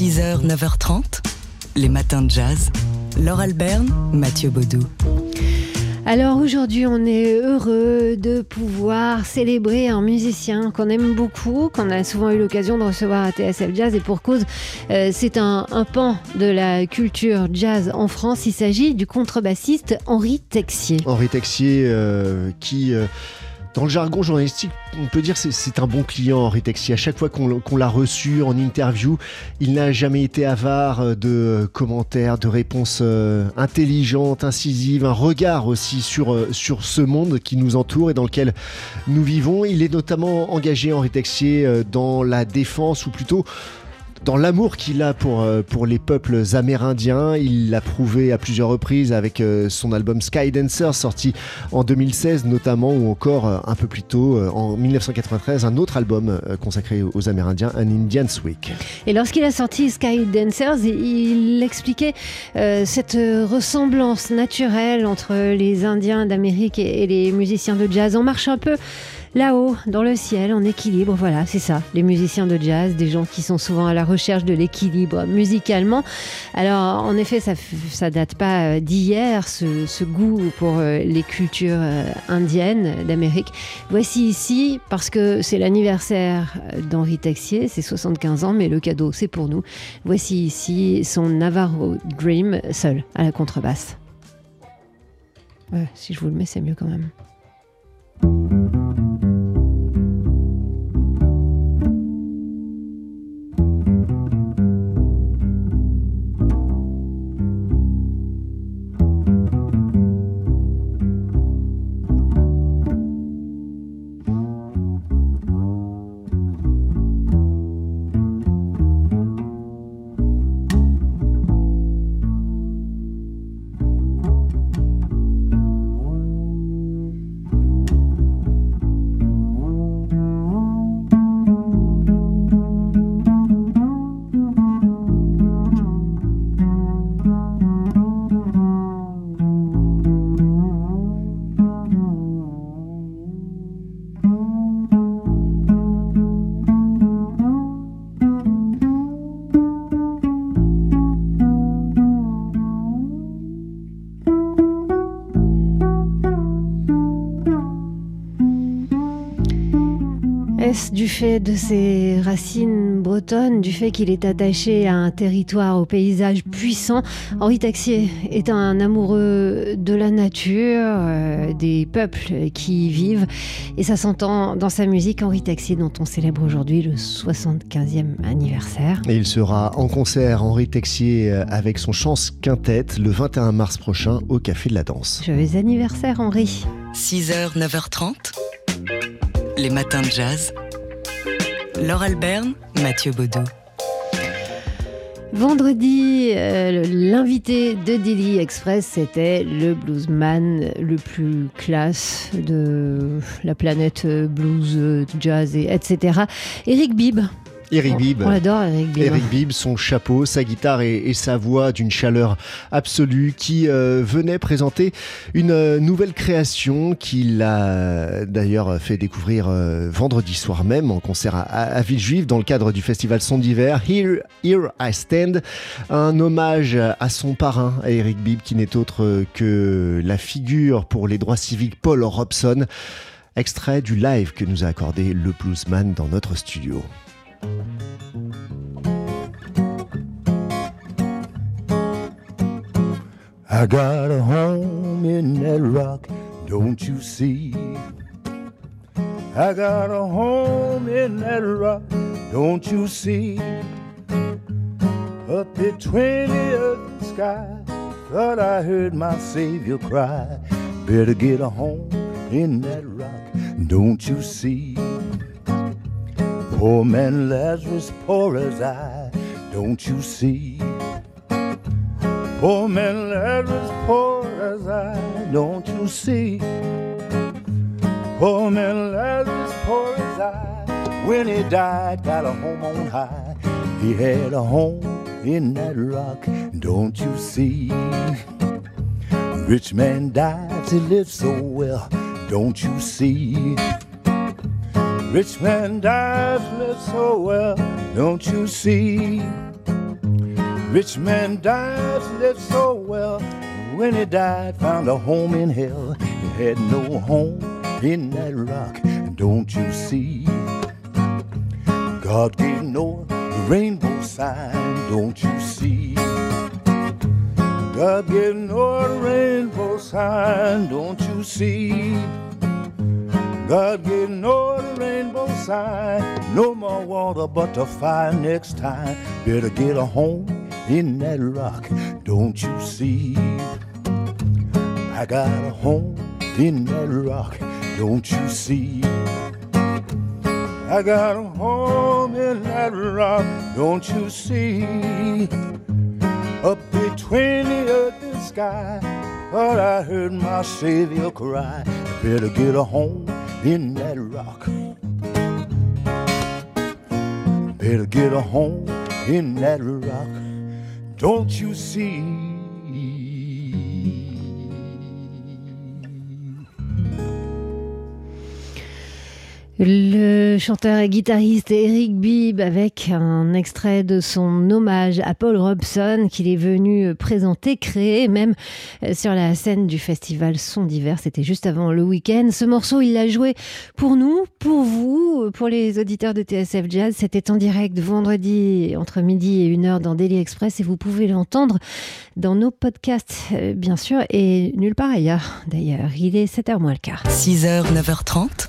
6h, 9h30, les matins de jazz. Laure Alberne, Mathieu Baudou. Alors aujourd'hui, on est heureux de pouvoir célébrer un musicien qu'on aime beaucoup, qu'on a souvent eu l'occasion de recevoir à TSF Jazz et pour cause, euh, c'est un, pan de la culture jazz en France. Il s'agit du contrebassiste Henri Texier. Henri Texier euh, qui... Euh, dans le jargon journalistique, on peut dire que c'est un bon client, Henri Texier. À chaque fois qu'on l'a reçu en interview, il n'a jamais été avare de commentaires, de réponses euh, intelligentes, incisives, un regard aussi sur, euh, sur ce monde qui nous entoure et dans lequel nous vivons. Il est notamment engagé, Henri Texier, euh, dans la défense, ou plutôt dans l'amour qu'il a pour, euh, pour les peuples amérindiens. Il l'a prouvé à plusieurs reprises avec euh, son album Skydancer sorti en 2016 notamment ou encore euh, un peu plus tôt en 1993 un autre album consacré aux Amérindiens, un Indian's Week. Et lorsqu'il a sorti Skydancers, il expliquait cette ressemblance naturelle entre les Indiens d'Amérique et les musiciens de jazz. On marche un peu là-haut, dans le ciel, en équilibre. Voilà, c'est ça, les musiciens de jazz, des gens qui sont souvent à la recherche de l'équilibre musicalement. Alors, en effet, ça, ça date pas euh, d'hier, ce, goût pour euh, les cultures euh, indiennes d'Amérique. Voici ici, parce que c'est l'anniversaire d'Henri Texier, c'est 75 ans, mais le cadeau, c'est pour nous. Voici ici son Navarro Dream, seul, à la contrebasse. si je vous le mets, c'est mieux quand même. Du fait de ses racines bretonnes, du fait qu'il est attaché à un territoire, au paysage puissant? Henri Taxier est un amoureux de la nature, euh, des peuples qui y vivent, et ça s'entend dans sa musique. Henri Taxier, dont on célèbre aujourd'hui le 75e anniversaire. Et il sera en concert, Henri Texier, euh, avec son Chance Quintette, le 21 mars prochain au Café de la Danse. Joyeux anniversaire, Henri. 6h, 9h30 les matins de jazz. Laure Alberne, Mathieu Baudou. Vendredi, euh, l'invité de Daily Express, c'était le bluesman le plus classe de la planète blues, jazz, et etc. Eric Bibb. Eric Bibb. On adore Eric Bibb. Eric Bibb, son chapeau, sa guitare et, sa voix d'une chaleur absolue qui euh, venait présenter une euh, nouvelle création qu'il a d'ailleurs fait découvrir euh, vendredi soir même en concert à, Villejuif dans le cadre du festival Son d'hiver. Here, Here I Stand, un hommage à son parrain, à Eric Bibb, qui n'est autre que la figure pour les droits civiques Paul Robson. Extrait du live que nous a accordé le bluesman dans notre studio. I got a home in that rock, don't you see? I got a home in that rock, don't you see? Up between the earth and sky, thought I heard my Savior cry. Better get a home in that rock, don't you see? Poor man Lazarus, poor as I, don't you see? Poor man Lazarus, poor as I, don't you see? Poor man Lazarus, poor as I, when he died, got a home on high. He had a home in that rock, don't you see? Rich man dies, he lives so well, don't you see? Rich man dies, lives so well, don't you see? Rich man died, lived so well. When he died, found a home in hell. He had no home in that rock. Don't you see? God gave Noah the rainbow sign. Don't you see? God gave Noah the rainbow sign. Don't you see? God gave the rainbow sign. No more water but the fire next time. Better get a home in that rock. Don't you see? I got a home in that rock. Don't you see? I got a home in that rock. Don't you see? Up between the earth and sky. Thought I heard my Savior cry. Better get a home in that rock. Better get a home in that rock. Don't you see? Le chanteur et guitariste Eric Bibb avec un extrait de son hommage à Paul Robson qu'il est venu présenter, créer même euh, sur la scène du festival Son d'hiver. C'était juste avant le week-end. Ce morceau, il l'a joué pour nous, pour vous, pour les auditeurs de TSF Jazz. C'était en direct vendredi entre midi et une heure dans Daily Express et vous pouvez l'entendre dans nos podcasts, euh, bien sûr, et nulle part ailleurs. D'ailleurs, il est 7h moins le quart. 6h, 9h30,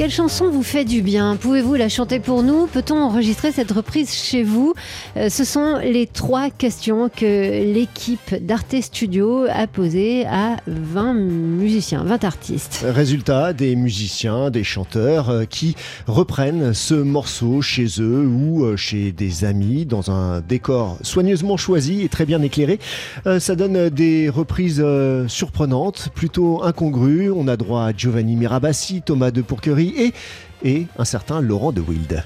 Quelle chanson vous fait du bien? Pouvez-vous la chanter pour nous? Peut-on enregistrer cette reprise chez vous? Euh, Ce sont les trois questions que l'équipe d'Arte Studio a posées à 20 musiciens, 20 artistes. Résultat, des musiciens, des chanteurs euh, qui reprennent ce morceau chez eux ou euh, chez des amis dans un décor soigneusement choisi et très bien éclairé. Ça donne des reprises surprenantes, plutôt incongrues. On a droit à Giovanni Mirabassi, Thomas de Pourquerie et, et un certain Laurent de Wild.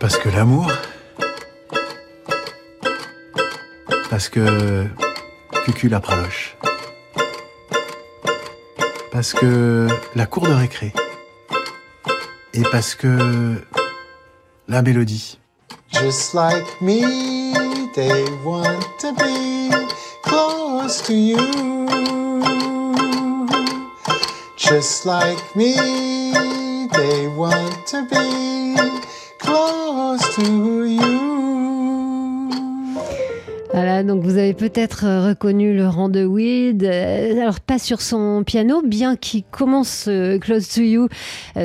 Parce que l'amour. Parce que. Cucu la praloche. Parce que la cour de récré. Et parce que. La mélodie. Just like me, they want to be close to you. Just like me, they want to be donc vous avez peut-être euh, reconnu Laurent de Wild. Euh, Alors, pas sur son piano, bien qu'il commence euh, Close to You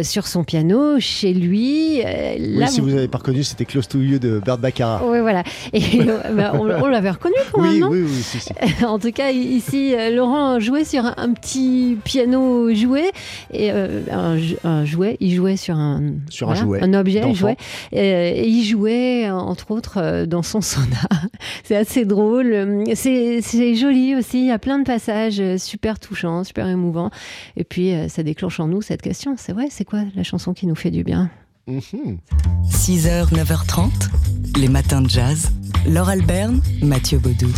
sur son piano, chez lui. Oui, si vous n'avez pas reconnu, c'était Close to You de Bert Baccarat. Oui, voilà. Et bah, on, on l'avait reconnu quand même, Oui, non oui, oui, si, si. En tout cas, ici, Laurent jouait sur un, petit piano jouet. Et, euh, un, jouet, il jouait sur un, Sur un jouet un objet, il d'enfant. jouait. Euh, et il jouait, entre autres, dans son sauna. C'est assez drôle. C'est c'est joli aussi. Il y a plein de passages euh, super touchants, super émouvants. Et puis, euh, ça déclenche en nous cette question. C'est vrai, c'est quoi la chanson qui nous fait du bien? Mhm. 6h, 9h30, les matins de jazz. Laure Alberne, Mathieu Baudou.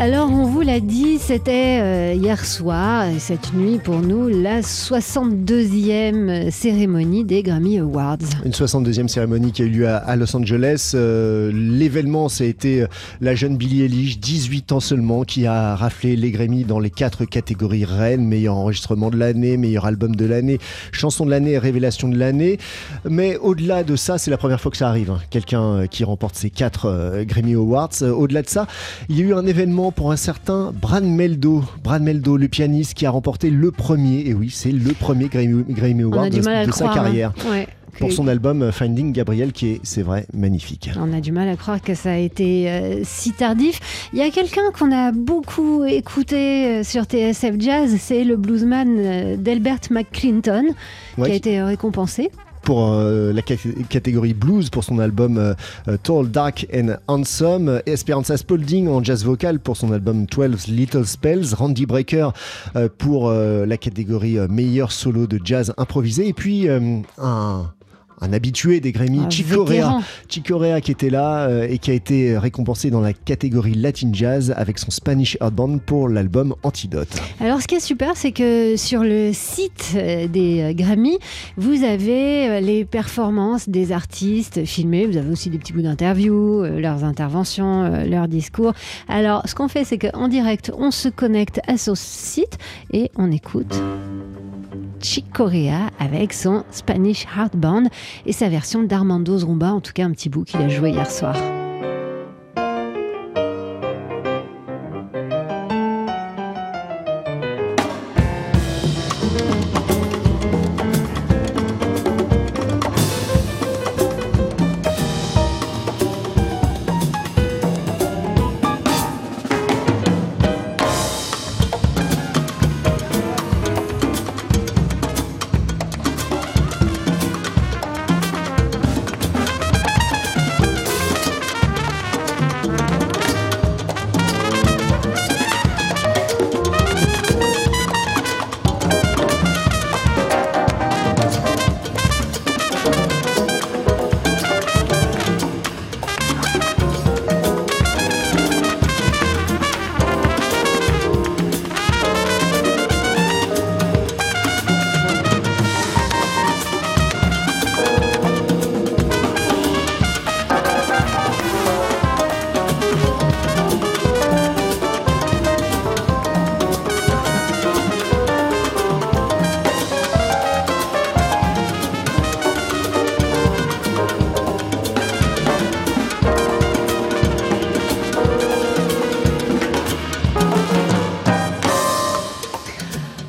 Alors, on vous l'a dit, c'était euh, hier soir, et cette nuit pour nous, la 62e cérémonie des Grammy Awards. Une 62e cérémonie qui a eu lieu à, Los Angeles. Euh, L'événement, ça été euh, la jeune Billie Eilish, 18 ans seulement, qui a raflé les Grammy dans les quatre catégories reines meilleur enregistrement de l'année, meilleur album de l'année, chanson de l'année révélation de l'année. Mais au-delà de ça, c'est la première fois que ça arrive. hein. Quelqu'un qui remporte ces quatre Grammy Awards. Au-delà de ça, il y a eu un événement pour un certain Brad Meldo. Brad Meldo, le pianiste qui a remporté le premier, et oui, c'est le premier Grammy, Award de, sa croire. hein. carrière Ouais. pour son album euh, Finding Gabriel qui est, c'est vrai, magnifique. On a du mal à croire que ça a été euh, si tardif. Il y a quelqu'un qu'on a beaucoup écouté euh, sur TSF Jazz, c'est le bluesman Delbert McClinton, qui a été récompensé. Pour euh, la cat- catégorie blues pour son album euh, euh, Tall, Dark and Handsome, Esperanza Spalding en jazz vocal pour son album 12 Little Spells, Randy Brecker euh, pour la catégorie meilleur solo de jazz improvisé. Et puis un un habitué des Grammy, Un Chick Corea. vétéran. Chick Corea qui était là euh, et qui a été récompensé dans la catégorie Latin Jazz avec son Spanish Band pour l'album Antidote. Alors, ce qui est super, c'est que sur le site euh, des euh, Grammy, vous avez les performances des artistes filmées. Vous avez aussi des petits bouts d'interviews, leurs interventions, leurs discours. Alors, ce qu'on fait, c'est qu'en direct, on se connecte à ce site et on écoute Chick Corea avec son Spanish Heart Band et sa version d'Armando Zumba, en tout cas un petit bout qu'il a joué hier soir.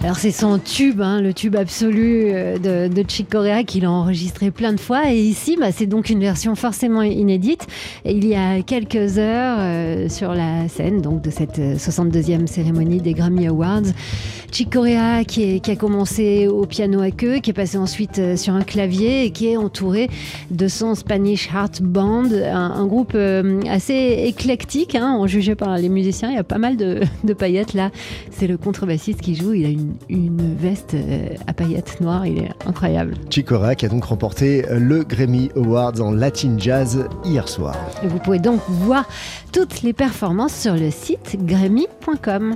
Alors c'est son tube, hein, le tube absolu euh, de, de Chick Corea qu'il a enregistré plein de fois. Et ici, bah, c'est donc une version forcément inédite. Il y a quelques heures euh, sur la scène donc de cette euh, 62e cérémonie des Grammy Awards, Chick Corea qui, a commencé au piano à queue, qui est passé ensuite euh, sur un clavier et qui est entouré de son Spanish Heart Band, un, groupe euh, assez éclectique, hein, en jugé par les musiciens. Il y a pas mal de, de paillettes là. C'est le contrebassiste qui joue. Il a une, une veste euh, à paillettes noires. Il est incroyable. Chick Corea qui a donc remporté le Grammy Awards en Latin Jazz hier soir. Et vous pouvez donc voir toutes les performances sur le site grammy.com.